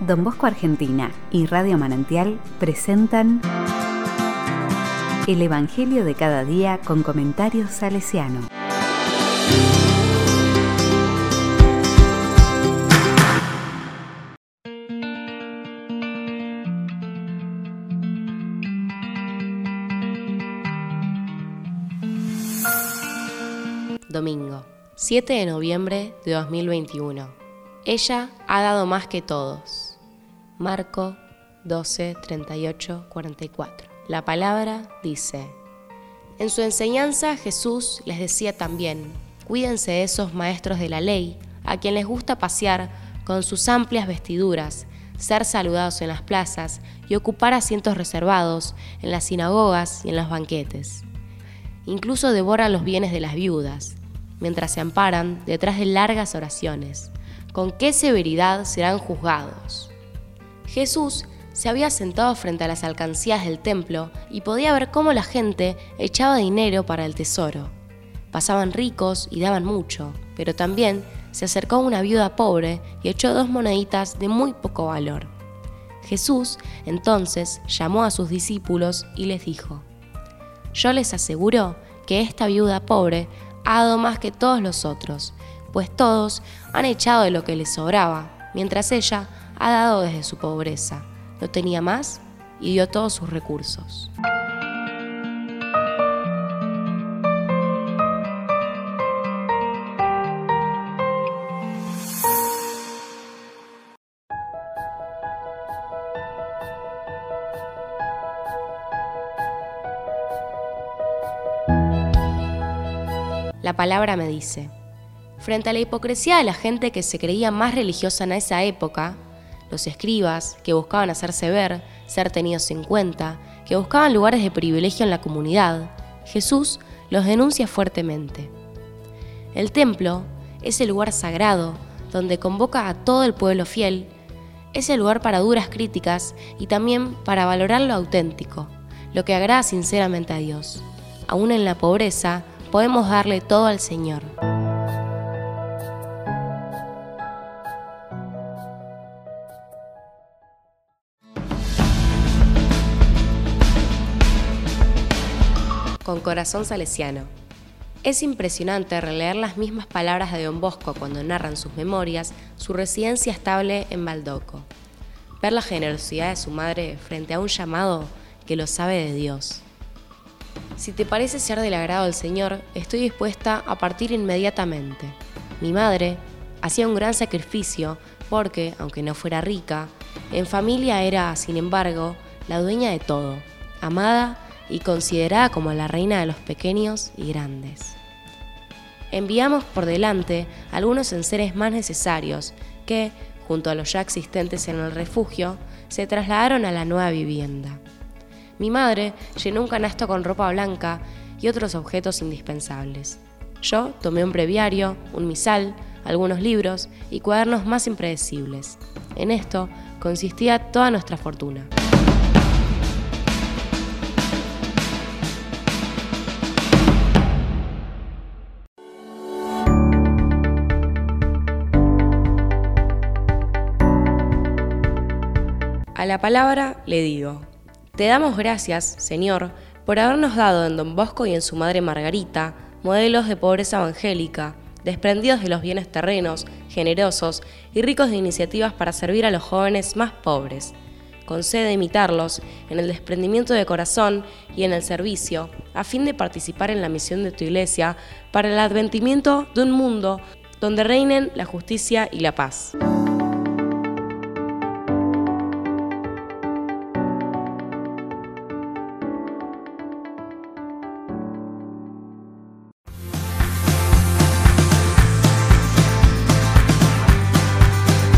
Don Bosco Argentina y Radio Manantial presentan El Evangelio de cada día con comentarios salesiano. Domingo, 7 de noviembre de 2021. Ella ha dado más que todos. Marco 12, 38, 44. La palabra dice, en su enseñanza Jesús les decía también, cuídense de esos maestros de la ley, a quien les gusta pasear con sus amplias vestiduras, ser saludados en las plazas y ocupar asientos reservados en las sinagogas y en los banquetes. Incluso devoran los bienes de las viudas, mientras se amparan detrás de largas oraciones. ¿Con qué severidad serán juzgados? Jesús se había sentado frente a las alcancías del templo y podía ver cómo la gente echaba dinero para el tesoro. Pasaban ricos y daban mucho, pero también se acercó una viuda pobre y echó dos moneditas de muy poco valor. Jesús entonces llamó a sus discípulos y les dijo, Yo les aseguro que esta viuda pobre ha dado más que todos los otros, pues todos han echado de lo que les sobraba, mientras ella ha dado desde su pobreza. No tenía más y dio todos sus recursos. La palabra me dice, frente a la hipocresía de la gente que se creía más religiosa en esa época, los escribas que buscaban hacerse ver, ser tenidos en cuenta, que buscaban lugares de privilegio en la comunidad, Jesús los denuncia fuertemente. El templo es el lugar sagrado donde convoca a todo el pueblo fiel, es el lugar para duras críticas y también para valorar lo auténtico, lo que agrada sinceramente a Dios. Aún en la pobreza, podemos darle todo al Señor. Con corazón salesiano. Es impresionante releer las mismas palabras de Don Bosco cuando narran sus memorias su residencia estable en Baldoco. Ver la generosidad de su madre frente a un llamado que lo sabe de Dios. Si te parece ser del agrado del Señor, estoy dispuesta a partir inmediatamente. Mi madre hacía un gran sacrificio porque, aunque no fuera rica, en familia era, sin embargo, la dueña de todo, amada y considerada como la reina de los pequeños y grandes. Enviamos por delante algunos enseres más necesarios que, junto a los ya existentes en el refugio, se trasladaron a la nueva vivienda. Mi madre llenó un canasto con ropa blanca y otros objetos indispensables. Yo tomé un breviario, un misal, algunos libros y cuadernos más impredecibles. En esto consistía toda nuestra fortuna. A la palabra le digo, te damos gracias, Señor, por habernos dado en Don Bosco y en su madre Margarita modelos de pobreza evangélica, desprendidos de los bienes terrenos, generosos y ricos de iniciativas para servir a los jóvenes más pobres. Concede imitarlos en el desprendimiento de corazón y en el servicio, a fin de participar en la misión de tu iglesia para el adventimiento de un mundo donde reinen la justicia y la paz.